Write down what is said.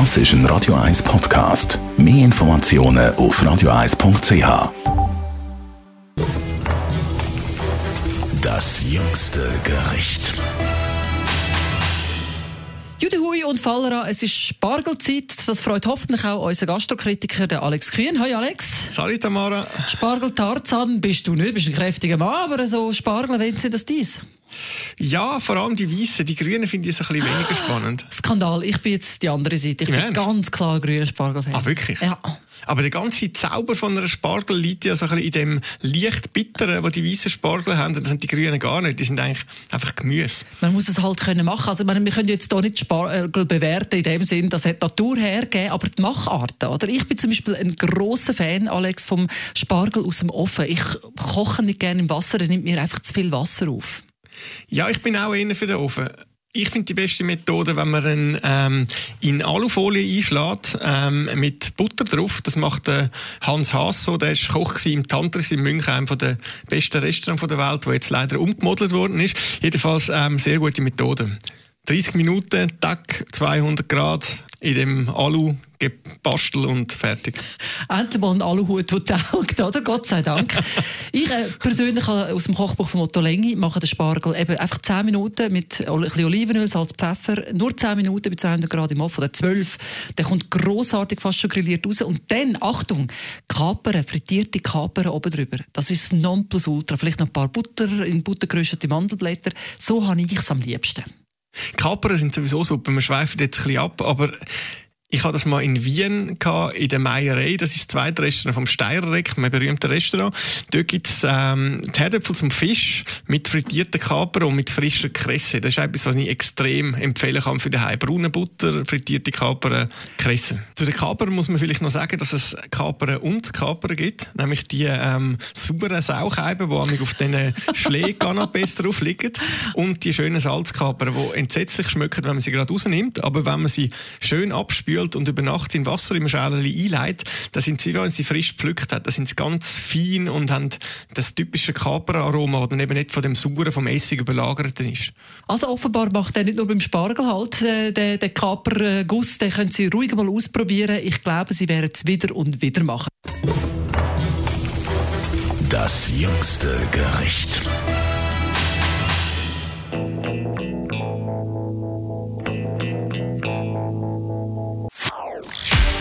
Das ist ein Radio 1 Podcast. Mehr Informationen auf radio1.ch. Das jüngste Gericht. Judehui und Fallera, es ist Spargelzeit. Das freut hoffentlich auch unseren Gastrokritiker, den Alex Kühn. Hallo Alex. Salut Tamara. Spargel Tarzan bist du nicht, bist ein kräftiger Mann, aber so Spargel, wenn sie das dies? Ja, vor allem die Weißen. Die Grünen finde ich ein bisschen weniger spannend. Skandal, ich bin jetzt die andere Seite. Ich Im bin Ernst? ganz klar grüner Spargelfan. Ah, wirklich? Ja. Aber der ganze Zauber von einer Spargel liegt ja so ein bisschen in dem leicht bitteren, wo die weißen Spargel haben. Und das sind die Grünen gar nicht. Die sind eigentlich einfach Gemüse. Man muss es halt können machen. Also, meine, wir können jetzt hier nicht Spargel bewerten in dem Sinn, das hat die Natur hergegeben, aber die Macharten, oder? Ich bin zum Beispiel ein grosser Fan, Alex, vom Spargel aus dem Ofen. Ich koche nicht gerne im Wasser, dann nimmt mir einfach zu viel Wasser auf. Ja, ich bin auch einer für den Ofen. Ich finde die beste Methode, wenn man ihn ähm, in Alufolie einschlägt, ähm, mit Butter drauf. Das macht der Hans Haas so. Der war Koch im Tantris in München, einem der besten Restaurants der Welt, wo jetzt leider umgemodelt worden ist. Jedenfalls ähm, sehr gute Methode. 30 Minuten, Tack, 200 Grad in dem Alu gebastelt und fertig. Endlich mal ein Aluhut, der taugt, oder? Gott sei Dank. ich äh, persönlich aus dem Kochbuch von Otto Lengi mache den Spargel eben einfach 10 Minuten mit ein bisschen Olivenöl, Salz, Pfeffer, nur 10 Minuten bei 200 Grad im Ofen oder 12. Der kommt grossartig fast schon grilliert raus. Und dann, Achtung, Kapern, frittierte Kapern oben drüber. Das ist das Nonplusultra. Vielleicht noch ein paar Butter, in Butter geröstete Mandelblätter. So habe ich es am liebsten. Kapern sind sowieso super. Wir schweifen jetzt ein bisschen ab, aber ich hatte das mal in Wien gehabt, in der Meierei. Das ist das zweite Restaurant vom Steierreck, ein berühmter Restaurant. Dort gibt es ähm, die Herdöpfel zum Fisch mit frittierten Kapern und mit frischer Kresse. Das ist etwas, was ich extrem empfehlen kann für daheim. Braune Butter, frittierte Kapern, Kresse. Zu den Kapern muss man vielleicht noch sagen, dass es Kapern und Kapern gibt. Nämlich die ähm, sauberen Saucheiben, die auf diesen Schlägkanapés drauf liegen. Und die schönen Salzkapern, die entsetzlich schmecken, wenn man sie gerade rausnimmt. Aber wenn man sie schön abspült und über Nacht in Wasser im Schäleli einleitet, dann sind sie, wie wenn sie frisch gepflückt hat, dann sind sie ganz fein und haben das typische Kaperaroma, das dann eben nicht von dem sauren, vom Essig überlagerten ist. Also offenbar macht er nicht nur beim Spargel halt äh, den, den Kaperguss, den können Sie ruhig mal ausprobieren. Ich glaube, Sie werden es wieder und wieder machen. Das jüngste Gericht.